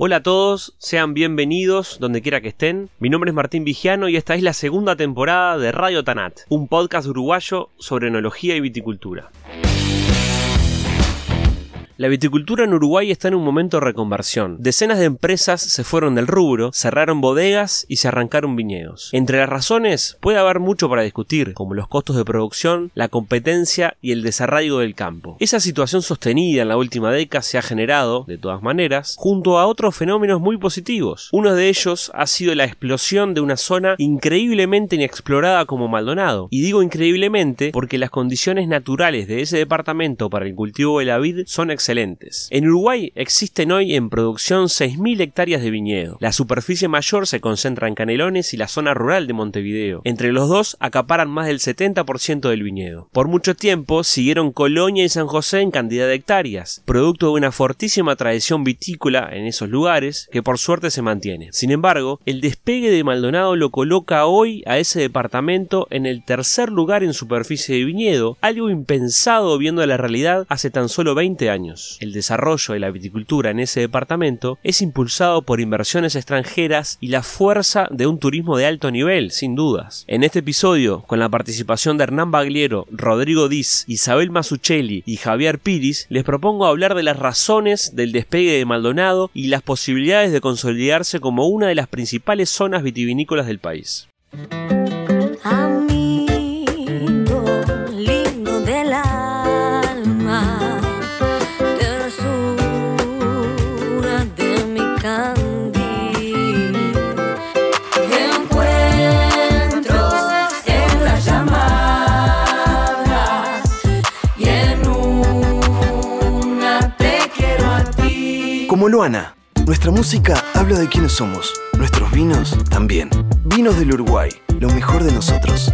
Hola a todos, sean bienvenidos donde quiera que estén. Mi nombre es Martín Vigiano y esta es la segunda temporada de Radio Tanat, un podcast uruguayo sobre enología y viticultura. La viticultura en Uruguay está en un momento de reconversión. Decenas de empresas se fueron del rubro, cerraron bodegas y se arrancaron viñedos. Entre las razones puede haber mucho para discutir, como los costos de producción, la competencia y el desarraigo del campo. Esa situación sostenida en la última década se ha generado, de todas maneras, junto a otros fenómenos muy positivos. Uno de ellos ha sido la explosión de una zona increíblemente inexplorada como Maldonado. Y digo increíblemente porque las condiciones naturales de ese departamento para el cultivo de la vid son excelentes en Uruguay existen hoy en producción 6.000 hectáreas de viñedo. La superficie mayor se concentra en Canelones y la zona rural de Montevideo. Entre los dos acaparan más del 70% del viñedo. Por mucho tiempo siguieron Colonia y San José en cantidad de hectáreas, producto de una fortísima tradición vitícola en esos lugares que por suerte se mantiene. Sin embargo, el despegue de Maldonado lo coloca hoy a ese departamento en el tercer lugar en superficie de viñedo, algo impensado viendo la realidad hace tan solo 20 años. El desarrollo de la viticultura en ese departamento es impulsado por inversiones extranjeras y la fuerza de un turismo de alto nivel, sin dudas. En este episodio, con la participación de Hernán Bagliero, Rodrigo Diz, Isabel Masuccelli y Javier Piris, les propongo hablar de las razones del despegue de Maldonado y las posibilidades de consolidarse como una de las principales zonas vitivinícolas del país. Luana, nuestra música habla de quiénes somos, nuestros vinos también. Vinos del Uruguay, lo mejor de nosotros.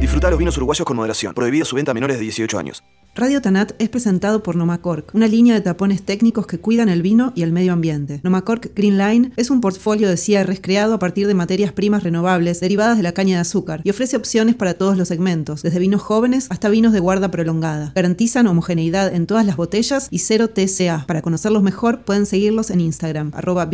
Disfrutar los vinos uruguayos con moderación. Prohibida su venta a menores de 18 años. Radio Tanat es presentado por Nomacork, una línea de tapones técnicos que cuidan el vino y el medio ambiente. Nomacork Green Line es un portfolio de cierres creado a partir de materias primas renovables derivadas de la caña de azúcar y ofrece opciones para todos los segmentos, desde vinos jóvenes hasta vinos de guarda prolongada. Garantizan homogeneidad en todas las botellas y cero TCA. Para conocerlos mejor pueden seguirlos en Instagram, arroba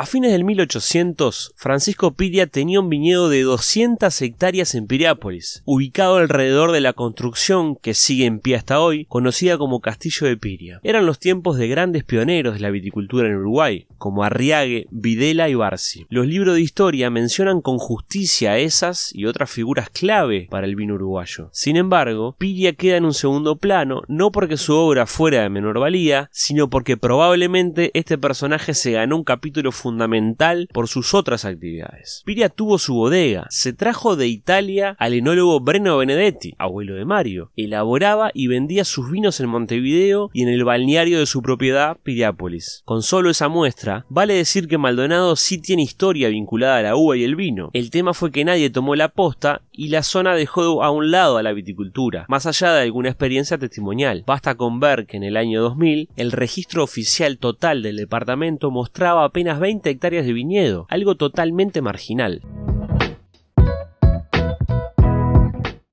A fines del 1800, Francisco Piria tenía un viñedo de 200 hectáreas en Piriápolis, ubicado alrededor de la construcción que sigue en pie hasta hoy, conocida como Castillo de Piria. Eran los tiempos de grandes pioneros de la viticultura en Uruguay, como Arriague, Videla y Barsi. Los libros de historia mencionan con justicia esas y otras figuras clave para el vino uruguayo. Sin embargo, Piria queda en un segundo plano, no porque su obra fuera de menor valía, sino porque probablemente este personaje se ganó un capítulo fundamental fundamental por sus otras actividades. Piria tuvo su bodega, se trajo de Italia al enólogo Breno Benedetti, abuelo de Mario, elaboraba y vendía sus vinos en Montevideo y en el balneario de su propiedad, Piriápolis. Con solo esa muestra, vale decir que Maldonado sí tiene historia vinculada a la uva y el vino. El tema fue que nadie tomó la posta y la zona dejó a un lado a la viticultura, más allá de alguna experiencia testimonial. Basta con ver que en el año 2000 el registro oficial total del departamento mostraba apenas 20 hectáreas de viñedo, algo totalmente marginal.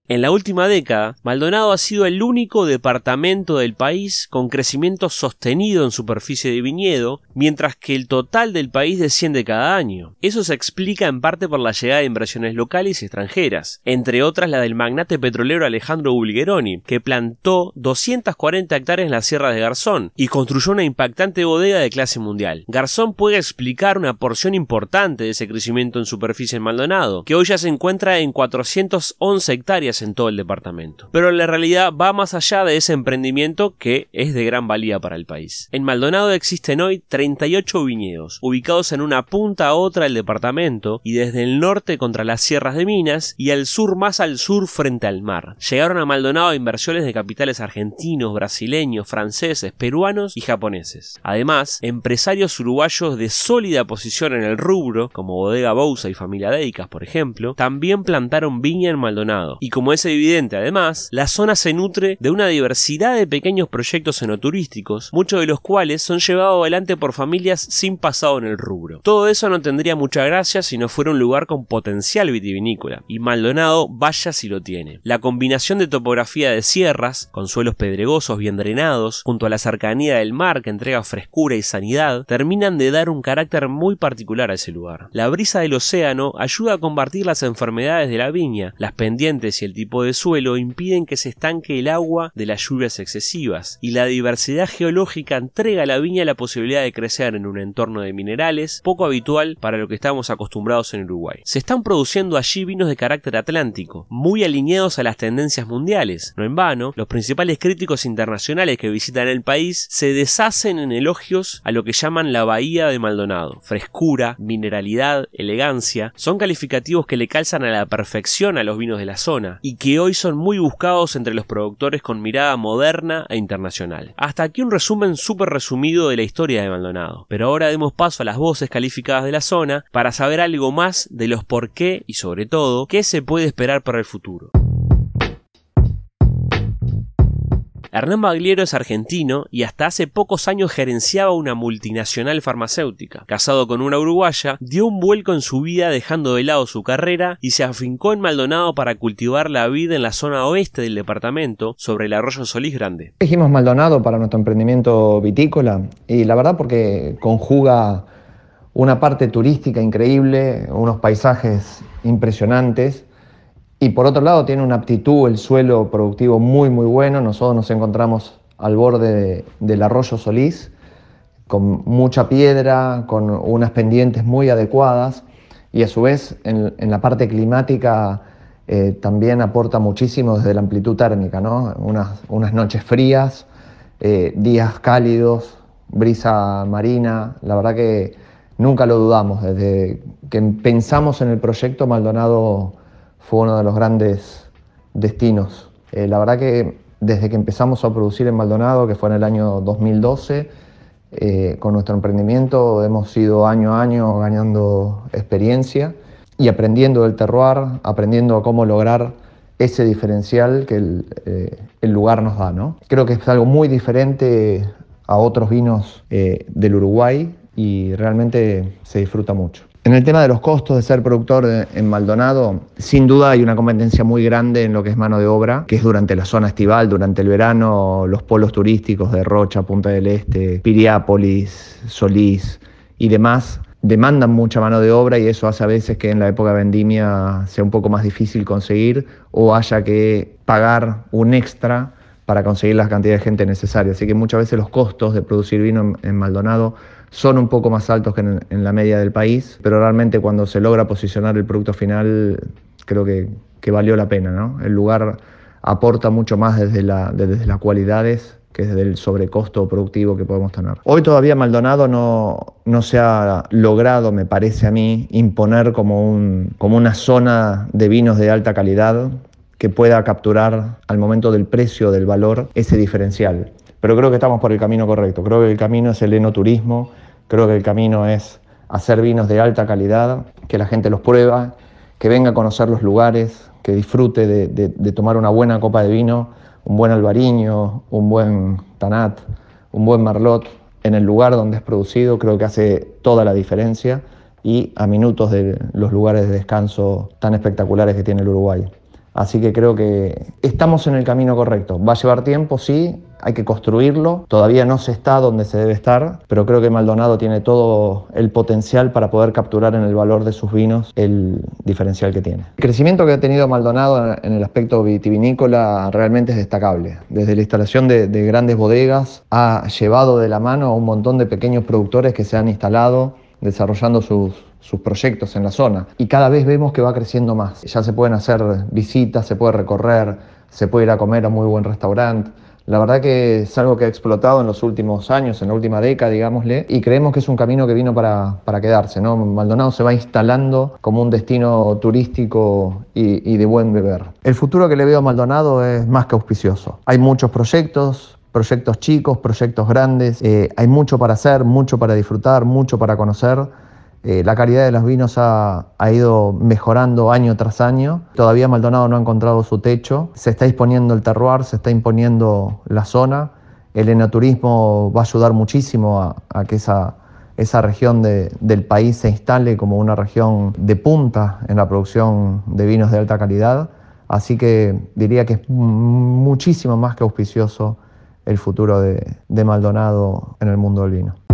En la última década, Maldonado ha sido el único departamento del país con crecimiento sostenido en superficie de viñedo, mientras que el total del país desciende cada año. Eso se explica en parte por la llegada de inversiones locales y extranjeras, entre otras la del magnate petrolero Alejandro Bulgeroni, que plantó 240 hectáreas en la Sierra de Garzón y construyó una impactante bodega de clase mundial. Garzón puede explicar una porción importante de ese crecimiento en superficie en Maldonado, que hoy ya se encuentra en 411 hectáreas en todo el departamento. Pero la realidad va más allá de ese emprendimiento que es de gran valía para el país. En Maldonado existen hoy 38 viñedos, ubicados en una punta a otra del departamento y desde el norte contra las sierras de Minas y al sur más al sur frente al mar. Llegaron a Maldonado inversiones de capitales argentinos, brasileños, franceses, peruanos y japoneses. Además, empresarios uruguayos de sólida posición en el rubro, como Bodega Bousa y Familia Deicas, por ejemplo, también plantaron viña en Maldonado y como Como es evidente además, la zona se nutre de una diversidad de pequeños proyectos enoturísticos, muchos de los cuales son llevados adelante por familias sin pasado en el rubro. Todo eso no tendría mucha gracia si no fuera un lugar con potencial vitivinícola, y Maldonado vaya si lo tiene. La combinación de topografía de sierras, con suelos pedregosos bien drenados, junto a la cercanía del mar que entrega frescura y sanidad, terminan de dar un carácter muy particular a ese lugar. La brisa del océano ayuda a combatir las enfermedades de la viña, las pendientes y el tipo de suelo impiden que se estanque el agua de las lluvias excesivas, y la diversidad geológica entrega a la viña la posibilidad de crecer en un entorno de minerales poco habitual para lo que estamos acostumbrados en Uruguay. Se están produciendo allí vinos de carácter atlántico, muy alineados a las tendencias mundiales. No en vano, los principales críticos internacionales que visitan el país se deshacen en elogios a lo que llaman la Bahía de Maldonado. Frescura, mineralidad, elegancia, son calificativos que le calzan a la perfección a los vinos de la zona y que hoy son muy buscados entre los productores con mirada moderna e internacional. Hasta aquí un resumen súper resumido de la historia de Maldonado, pero ahora demos paso a las voces calificadas de la zona para saber algo más de los por qué y sobre todo qué se puede esperar para el futuro. Hernán Bagliero es argentino y hasta hace pocos años gerenciaba una multinacional farmacéutica. Casado con una uruguaya, dio un vuelco en su vida dejando de lado su carrera y se afincó en Maldonado para cultivar la vida en la zona oeste del departamento, sobre el arroyo Solís Grande. Dijimos Maldonado para nuestro emprendimiento vitícola y la verdad porque conjuga una parte turística increíble, unos paisajes impresionantes y por otro lado tiene una aptitud, el suelo productivo muy muy bueno. Nosotros nos encontramos al borde del arroyo Solís, con mucha piedra, con unas pendientes muy adecuadas y a su vez en, la parte climática eh, también aporta muchísimo desde la amplitud térmica, ¿no? unas, unas noches frías, eh, días cálidos, brisa marina, la verdad que nunca lo dudamos, desde que pensamos en el proyecto Maldonado fue uno de los grandes destinos. Eh, la verdad que desde que empezamos a producir en Maldonado, que fue en el año 2012, eh, con nuestro emprendimiento hemos ido año a año ganando experiencia y aprendiendo del terroir, aprendiendo a cómo lograr ese diferencial que el, eh, lugar nos da. ¿no? Creo que es algo muy diferente a otros vinos del Uruguay y realmente se disfruta mucho. En el tema de los costos de ser productor en Maldonado, sin duda hay una competencia muy grande en lo que es mano de obra, que es durante la zona estival, durante el verano, los polos turísticos de Rocha, Punta del Este, Piriápolis, Solís y demás demandan mucha mano de obra y eso hace a veces que en la época de vendimia sea un poco más difícil conseguir o haya que pagar un extra para conseguir la cantidad de gente necesaria. Así que muchas veces los costos de producir vino en, Maldonado son un poco más altos que en, la media del país, pero realmente cuando se logra posicionar el producto final, creo que, valió la pena. ¿no? El lugar aporta mucho más desde, la, desde las cualidades que desde el sobrecosto productivo que podemos tener. Hoy todavía Maldonado no, no se ha logrado, me parece a mí, imponer como, un, como una zona de vinos de alta calidad que pueda capturar al momento del precio, del valor, ese diferencial. Pero creo que estamos por el camino correcto. Creo que el camino es el enoturismo, creo que el camino es hacer vinos de alta calidad, que la gente los prueba, que venga a conocer los lugares, que disfrute de, tomar una buena copa de vino, un buen albariño, un buen tanat, un buen marlot en el lugar donde es producido, creo que hace toda la diferencia y a minutos de los lugares de descanso tan espectaculares que tiene el Uruguay. Así que creo que estamos en el camino correcto. Va a llevar tiempo, sí, hay que construirlo. Todavía no se está donde se debe estar, pero creo que Maldonado tiene todo el potencial para poder capturar en el valor de sus vinos el diferencial que tiene. El crecimiento que ha tenido Maldonado en el aspecto vitivinícola realmente es destacable. Desde la instalación de, de grandes bodegas ha llevado de la mano a un montón de pequeños productores que se han instalado desarrollando sus, sus proyectos en la zona. Y cada vez vemos que va creciendo más. Ya se pueden hacer visitas, se puede recorrer, se puede ir a comer a muy buen restaurante. La verdad que es algo que ha explotado en los últimos años, en la última década, digámosle, y creemos que es un camino que vino para, para quedarse. ¿no? Maldonado se va instalando como un destino turístico y, de buen beber. El futuro que le veo a Maldonado es más que auspicioso. Hay muchos proyectos, proyectos chicos, proyectos grandes, eh, hay mucho para hacer, mucho para disfrutar, mucho para conocer Eh, la calidad de los vinos ha, ido mejorando año tras año. Todavía Maldonado no ha encontrado su techo. Se está disponiendo el terroir, se está imponiendo la zona. El enoturismo va a ayudar muchísimo a, que esa, esa región del país se instale como una región de punta en la producción de vinos de alta calidad. Así que diría que es muchísimo más que auspicioso el futuro de Maldonado en el mundo del vino.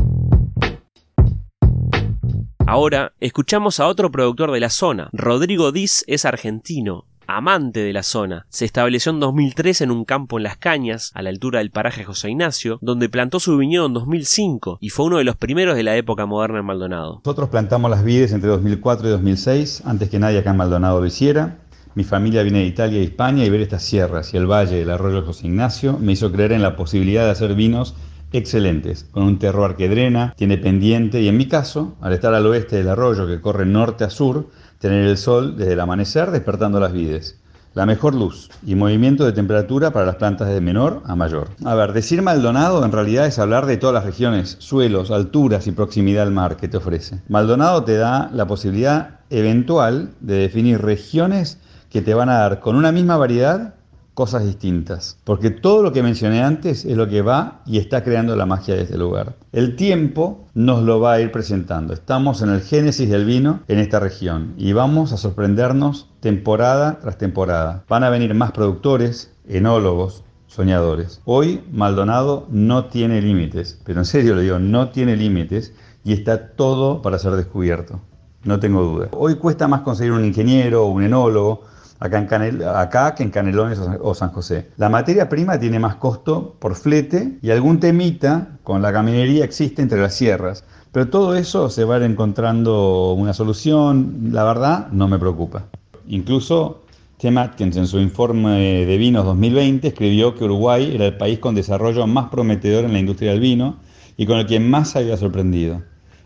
Ahora escuchamos a otro productor de la zona. Rodrigo Diz es argentino, amante de la zona. Se estableció en 2003 en un campo en Las Cañas, a la altura del paraje José Ignacio, donde plantó su viñedo en 2005 y fue uno de los primeros de la época moderna en Maldonado. Nosotros plantamos las vides entre 2004 y 2006, antes que nadie acá en Maldonado lo hiciera. Mi familia viene de Italia y España y ver estas sierras y el valle del arroyo José Ignacio me hizo creer en la posibilidad de hacer vinos excelentes, con un terroir que drena, tiene pendiente y en mi caso, al estar al oeste del arroyo que corre norte a sur, tener el sol desde el amanecer despertando las vides. La mejor luz y movimiento de temperatura para las plantas de menor a mayor. A ver, decir Maldonado en realidad es hablar de todas las regiones, suelos, alturas y proximidad al mar que te ofrece. Maldonado te da la posibilidad eventual de definir regiones que te van a dar con una misma variedad cosas distintas, porque todo lo que mencioné antes es lo que va y está creando la magia de este lugar. El tiempo nos lo va a ir presentando. Estamos en el génesis del vino en esta región y vamos a sorprendernos temporada tras temporada. Van a venir más productores, enólogos, soñadores. Hoy Maldonado no tiene límites, pero en serio le digo, no tiene límites y está todo para ser descubierto. No tengo duda. Hoy cuesta más conseguir un ingeniero o un enólogo acá, en Canel, acá que en Canelones o San José. La materia prima tiene más costo por flete y algún temita con la caminería existe entre las sierras. Pero todo eso se va encontrando una solución, la verdad no me preocupa. Incluso Tim Atkins en su informe de vinos 2020 escribió que Uruguay era el país con desarrollo más prometedor en la industria del vino y con el que más se había sorprendido.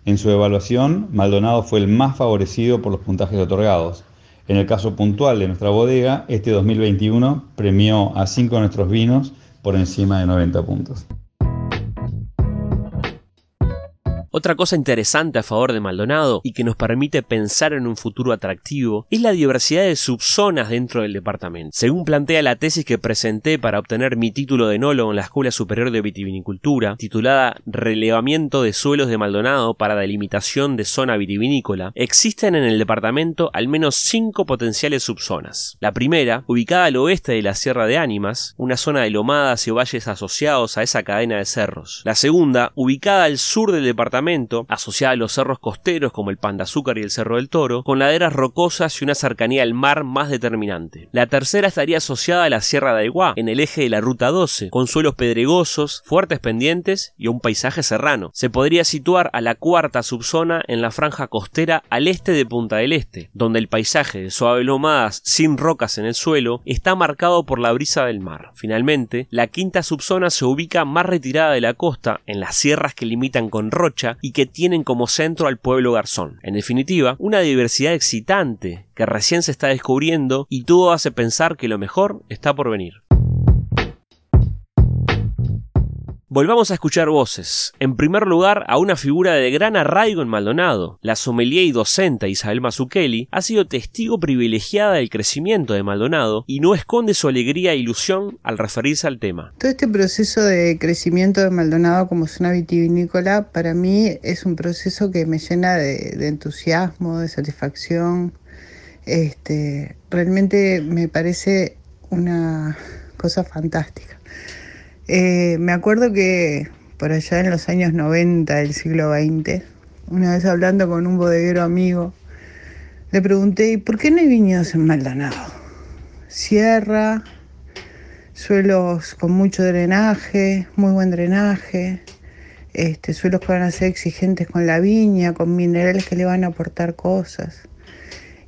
En su evaluación, Maldonado fue el más favorecido por los puntajes otorgados. En el caso puntual de nuestra bodega, este 2021 premió a cinco de nuestros vinos por encima de 90 puntos. Otra cosa interesante a favor de Maldonado y que nos permite pensar en un futuro atractivo es la diversidad de subzonas dentro del departamento. Según plantea la tesis que presenté para obtener mi título de enólogo en la Escuela Superior de Vitivinicultura, titulada Relevamiento de suelos de Maldonado para delimitación de zona vitivinícola, existen en el departamento al menos cinco potenciales subzonas. La primera, ubicada al oeste de la Sierra de Ánimas, una zona de lomadas y valles asociados a esa cadena de cerros. La segunda, ubicada al sur del departamento asociada a los cerros costeros como el Pan de Azúcar y el Cerro del Toro, con laderas rocosas y una cercanía al mar más determinante. La tercera estaría asociada a la Sierra de Aiguá, en el eje de la Ruta 12, con suelos pedregosos, fuertes pendientes y un paisaje serrano. Se podría situar a la cuarta subzona en la franja costera al este de Punta del Este, donde el paisaje de suaves lomadas sin rocas en el suelo está marcado por la brisa del mar. Finalmente, la quinta subzona se ubica más retirada de la costa, en las sierras que limitan con Rocha y que tienen como centro al pueblo garzón. En definitiva, una diversidad excitante que recién se está descubriendo y todo hace pensar que lo mejor está por venir. Volvamos a escuchar voces. En primer lugar, a una figura de gran arraigo en Maldonado. La sommelier y docente Isabel Mazzucchelli ha sido testigo privilegiada del crecimiento de Maldonado y no esconde su alegría e ilusión al referirse al tema. Todo este proceso de crecimiento de Maldonado como zona vitivinícola para mí es un proceso que me llena de, entusiasmo, de satisfacción. Este, realmente me parece una cosa fantástica. Eh, me acuerdo que por allá en los años 90 del siglo XX, una vez hablando con un bodeguero amigo, le pregunté, ¿y por qué no hay viñedos en Maldonado? Sierra, suelos con mucho drenaje, muy buen drenaje, este, suelos que van a ser exigentes con la viña, con minerales que le van a aportar cosas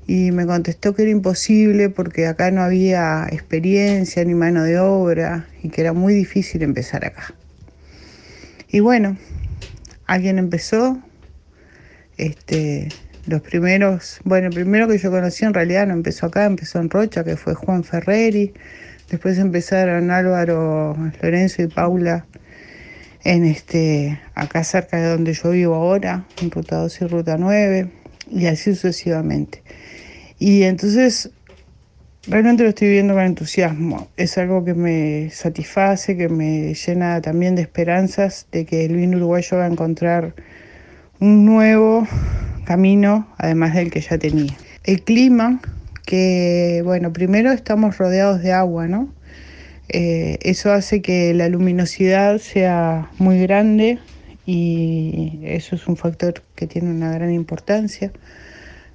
y me contestó que era imposible porque acá no había experiencia ni mano de obra y que era muy difícil empezar acá. Y bueno, alguien empezó, este, los primeros, bueno, el primero que yo conocí en realidad no empezó acá, empezó en Rocha, que fue Juan Ferreri, después empezaron Álvaro, Lorenzo y Paula en este, acá cerca de donde yo vivo ahora, en Ruta 2 y Ruta 9, y así sucesivamente. Y entonces realmente lo estoy viendo con entusiasmo. Es algo que me satisface, que me llena también de esperanzas de que el vino uruguayo va a encontrar un nuevo camino, además del que ya tenía. El clima, que bueno, primero estamos rodeados de agua, ¿no? Eh, eso hace que la luminosidad sea muy grande y eso es un factor que tiene una gran importancia.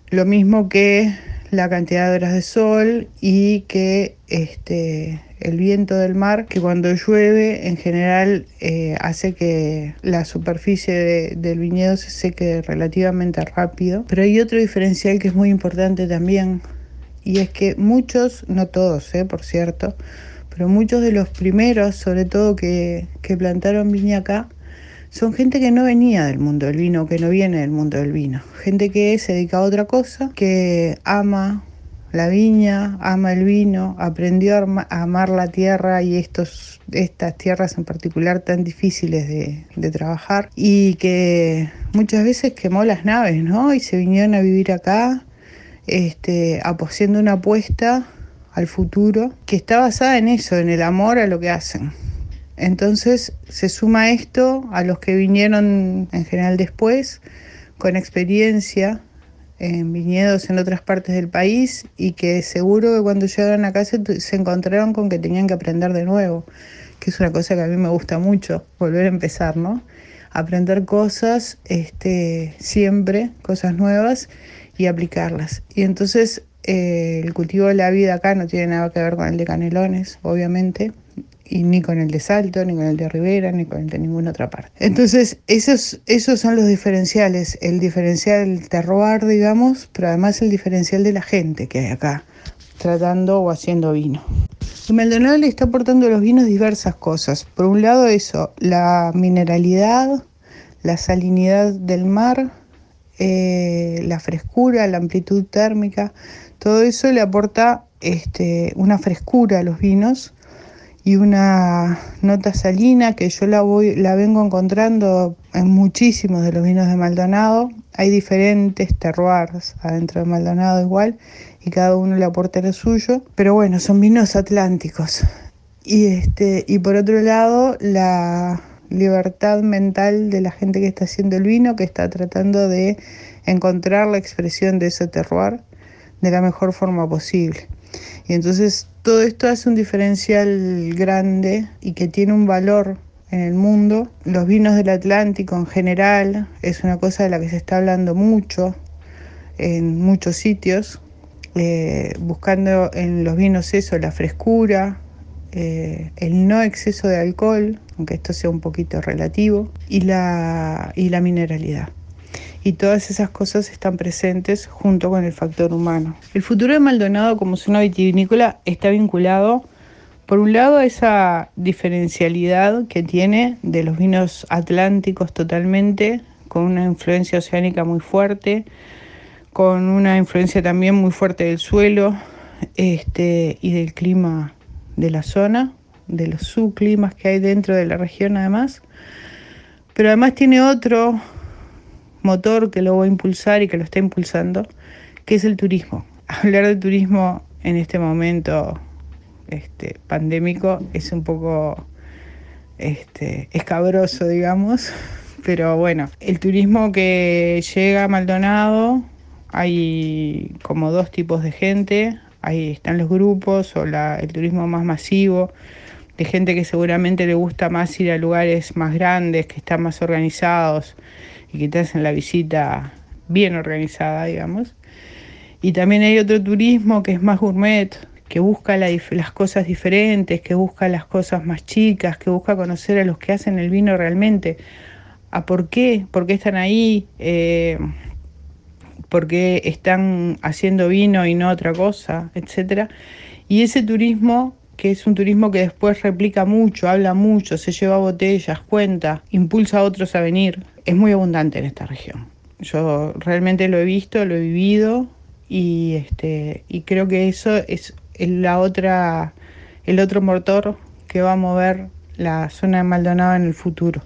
Lo mismo que la cantidad de horas de sol y que este, el viento del mar, que cuando llueve en general eh, hace que la superficie del viñedo se seque relativamente rápido. Pero hay otro diferencial que es muy importante también y es que muchos, no todos, eh, por cierto, pero muchos de los primeros, sobre todo que, que plantaron viña acá, son gente que no venía del mundo del vino, que no viene del mundo del vino. Gente que se dedica a otra cosa, que ama la viña, ama el vino, aprendió a amar la tierra y estos, estas tierras en particular tan difíciles de, de, trabajar y que muchas veces quemó las naves, ¿no? Y se vinieron a vivir acá, este, haciendo una apuesta al futuro que está basada en eso, en el amor a lo que hacen. Entonces se suma esto a los que vinieron en general después, con experiencia en viñedos en otras partes del país y que seguro que cuando llegaron acá se, se encontraron con que tenían que aprender de nuevo, que es una cosa que a mí me gusta mucho, volver a empezar, ¿no? Aprender cosas este, siempre, cosas nuevas y aplicarlas. Y entonces eh, el cultivo de la vida acá no tiene nada que ver con el de Canelones, obviamente, y ni con el de Salto, ni con el de Rivera, ni con el de ninguna otra parte. Entonces, esos, esos son los diferenciales, el diferencial del terroir, digamos, pero además el diferencial de la gente que hay acá, tratando o haciendo vino. Y Maldonado le está aportando a los vinos diversas cosas. Por un lado eso, la mineralidad, la salinidad del mar, eh, la frescura, la amplitud térmica, todo eso le aporta este, una frescura a los vinos y una nota salina que yo la, voy, la vengo encontrando en muchísimos de los vinos de Maldonado. Hay diferentes terroirs adentro de Maldonado igual y cada uno le aporta lo suyo, pero bueno, son vinos atlánticos. Y, este, y por otro lado, la libertad mental de la gente que está haciendo el vino, que está tratando de encontrar la expresión de ese terroir de la mejor forma posible. Y entonces todo esto hace un diferencial grande y que tiene un valor en el mundo. Los vinos del Atlántico en general es una cosa de la que se está hablando mucho en muchos sitios, eh, buscando en los vinos eso, la frescura, eh, el no exceso de alcohol, aunque esto sea un poquito relativo, y la, y la mineralidad y todas esas cosas están presentes junto con el factor humano. El futuro de Maldonado como zona vitivinícola está vinculado por un lado a esa diferencialidad que tiene de los vinos atlánticos totalmente, con una influencia oceánica muy fuerte, con una influencia también muy fuerte del suelo este, y del clima de la zona, de los subclimas que hay dentro de la región además. Pero además tiene otro motor que lo va a impulsar y que lo está impulsando, que es el turismo. Hablar de turismo en este momento este, pandémico es un poco este, escabroso, digamos, pero bueno, el turismo que llega a Maldonado, hay como dos tipos de gente, ahí están los grupos o la, el turismo más masivo, de gente que seguramente le gusta más ir a lugares más grandes, que están más organizados y que te hacen la visita bien organizada, digamos. Y también hay otro turismo que es más gourmet, que busca las cosas diferentes, que busca las cosas más chicas, que busca conocer a los que hacen el vino realmente, a por qué, por qué están ahí, eh, por qué están haciendo vino y no otra cosa, etc. Y ese turismo que es un turismo que después replica mucho, habla mucho, se lleva botellas, cuenta, impulsa a otros a venir. Es muy abundante en esta región. Yo realmente lo he visto, lo he vivido y este y creo que eso es la otra el otro motor que va a mover la zona de Maldonado en el futuro.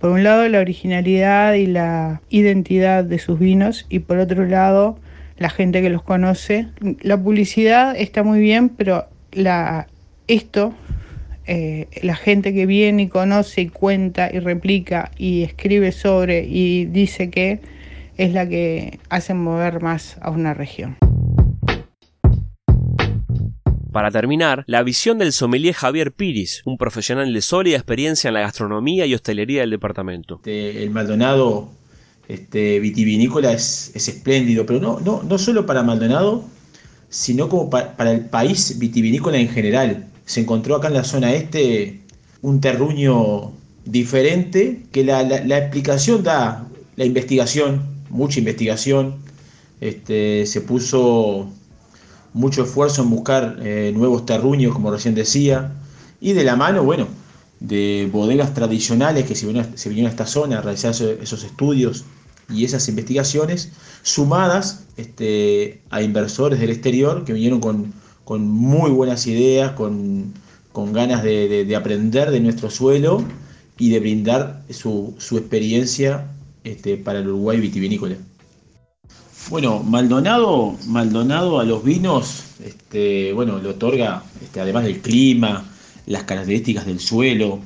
Por un lado, la originalidad y la identidad de sus vinos y por otro lado, la gente que los conoce. La publicidad está muy bien, pero la, esto, eh, la gente que viene y conoce y cuenta y replica y escribe sobre y dice que es la que hace mover más a una región. Para terminar, la visión del sommelier Javier Piris, un profesional de sólida experiencia en la gastronomía y hostelería del departamento. Este, el Maldonado este, vitivinícola es, espléndido, pero no, no, no solo para Maldonado, sino como para el país vitivinícola en general. Se encontró acá en la zona este un terruño diferente que la, explicación da la investigación, mucha investigación. Este, se puso mucho esfuerzo en buscar eh, nuevos terruños, como recién decía, y de la mano, bueno, de bodegas tradicionales que se vinieron, a esta zona a realizar esos estudios y esas investigaciones, sumadas este, a inversores del exterior que vinieron con, muy buenas ideas, con, ganas de, aprender de nuestro suelo y de brindar su, experiencia este, para el Uruguay vitivinícola. Bueno, Maldonado, Maldonado a los vinos, este, bueno, le otorga, este, además del clima, las características del suelo,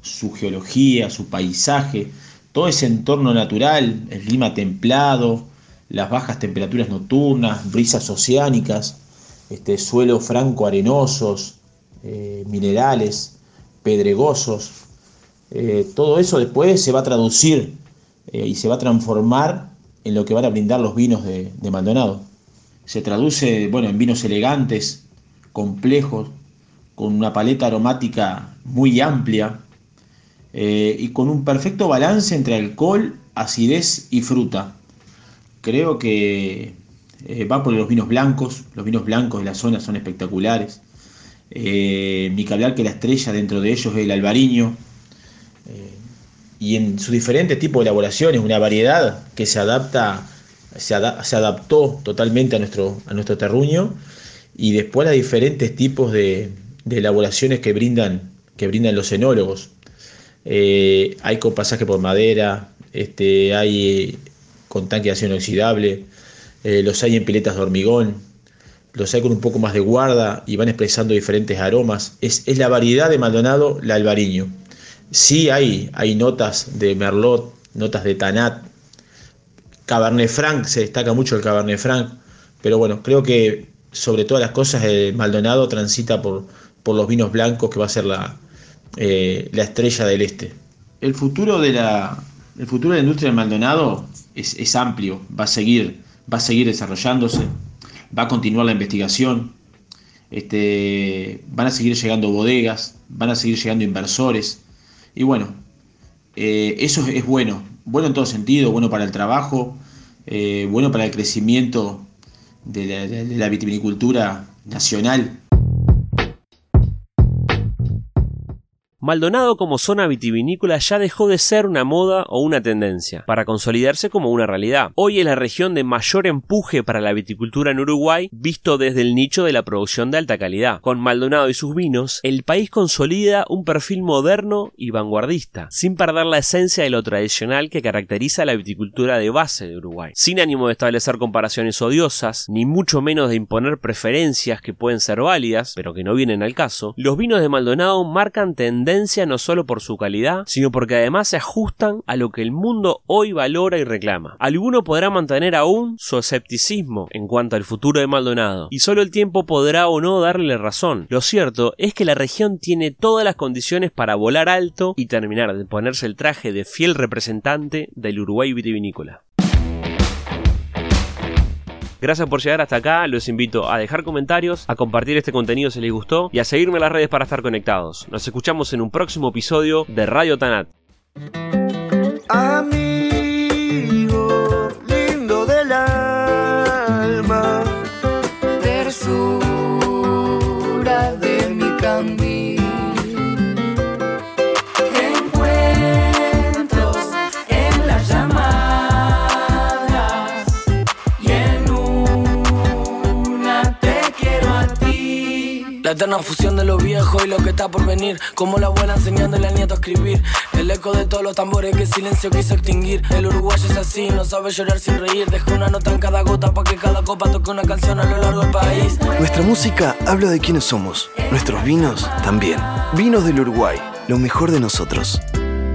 su geología, su paisaje, todo ese entorno natural, el clima templado, las bajas temperaturas nocturnas, brisas oceánicas, este, suelos franco arenosos, eh, minerales, pedregosos, eh, todo eso después se va a traducir eh, y se va a transformar en lo que van a brindar los vinos de, Maldonado. Se traduce bueno, en vinos elegantes, complejos, con una paleta aromática muy amplia y con un perfecto balance entre alcohol, acidez y fruta. Creo que eh, va por los vinos blancos, los vinos blancos de la zona son espectaculares. Eh, ni que hablar que la estrella dentro de ellos es el albariño, y en sus diferentes tipos de elaboraciones, una variedad que se adapta, se, adaptó totalmente a nuestro, a nuestro terruño y después a diferentes tipos de, elaboraciones que brindan, que brindan los enólogos. Eh, hay con pasaje por madera, este, hay con tanque de acción inoxidable, eh, los hay en piletas de hormigón, los hay con un poco más de guarda y van expresando diferentes aromas. Es, es la variedad de Maldonado, la albariño. Sí hay, hay notas de Merlot, notas de Tanat. Cabernet Franc, se destaca mucho el Cabernet Franc, pero bueno, creo que sobre todas las cosas el Maldonado transita por, por los vinos blancos que va a ser la, eh, la estrella del este. El futuro de la, el futuro de la industria del Maldonado es, amplio, va a seguir, va a seguir desarrollándose, va a continuar la investigación, este, van a seguir llegando bodegas, van a seguir llegando inversores, y bueno, eh, eso es bueno, bueno en todo sentido, bueno para el trabajo, eh, bueno para el crecimiento de la, de la vitivinicultura nacional. Maldonado como zona vitivinícola ya dejó de ser una moda o una tendencia, para consolidarse como una realidad. Hoy es la región de mayor empuje para la viticultura en Uruguay, visto desde el nicho de la producción de alta calidad. Con Maldonado y sus vinos, el país consolida un perfil moderno y vanguardista, sin perder la esencia de lo tradicional que caracteriza la viticultura de base de Uruguay. Sin ánimo de establecer comparaciones odiosas, ni mucho menos de imponer preferencias que pueden ser válidas, pero que no vienen al caso, los vinos de Maldonado marcan no solo por su calidad, sino porque además se ajustan a lo que el mundo hoy valora y reclama. Alguno podrá mantener aún su escepticismo en cuanto al futuro de Maldonado, y solo el tiempo podrá o no darle razón. Lo cierto es que la región tiene todas las condiciones para volar alto y terminar de ponerse el traje de fiel representante del Uruguay vitivinícola. Gracias por llegar hasta acá, los invito a dejar comentarios, a compartir este contenido si les gustó y a seguirme en las redes para estar conectados. Nos escuchamos en un próximo episodio de Radio Tanat. La eterna fusión de lo viejo y lo que está por venir. Como la abuela enseñándole al nieto a escribir. El eco de todos los tambores que el silencio quiso extinguir. El uruguayo es así, no sabe llorar sin reír. Deja una nota en cada gota para que cada copa toque una canción a lo largo del país. Nuestra música habla de quiénes somos. Nuestros vinos también. Vinos del Uruguay, lo mejor de nosotros.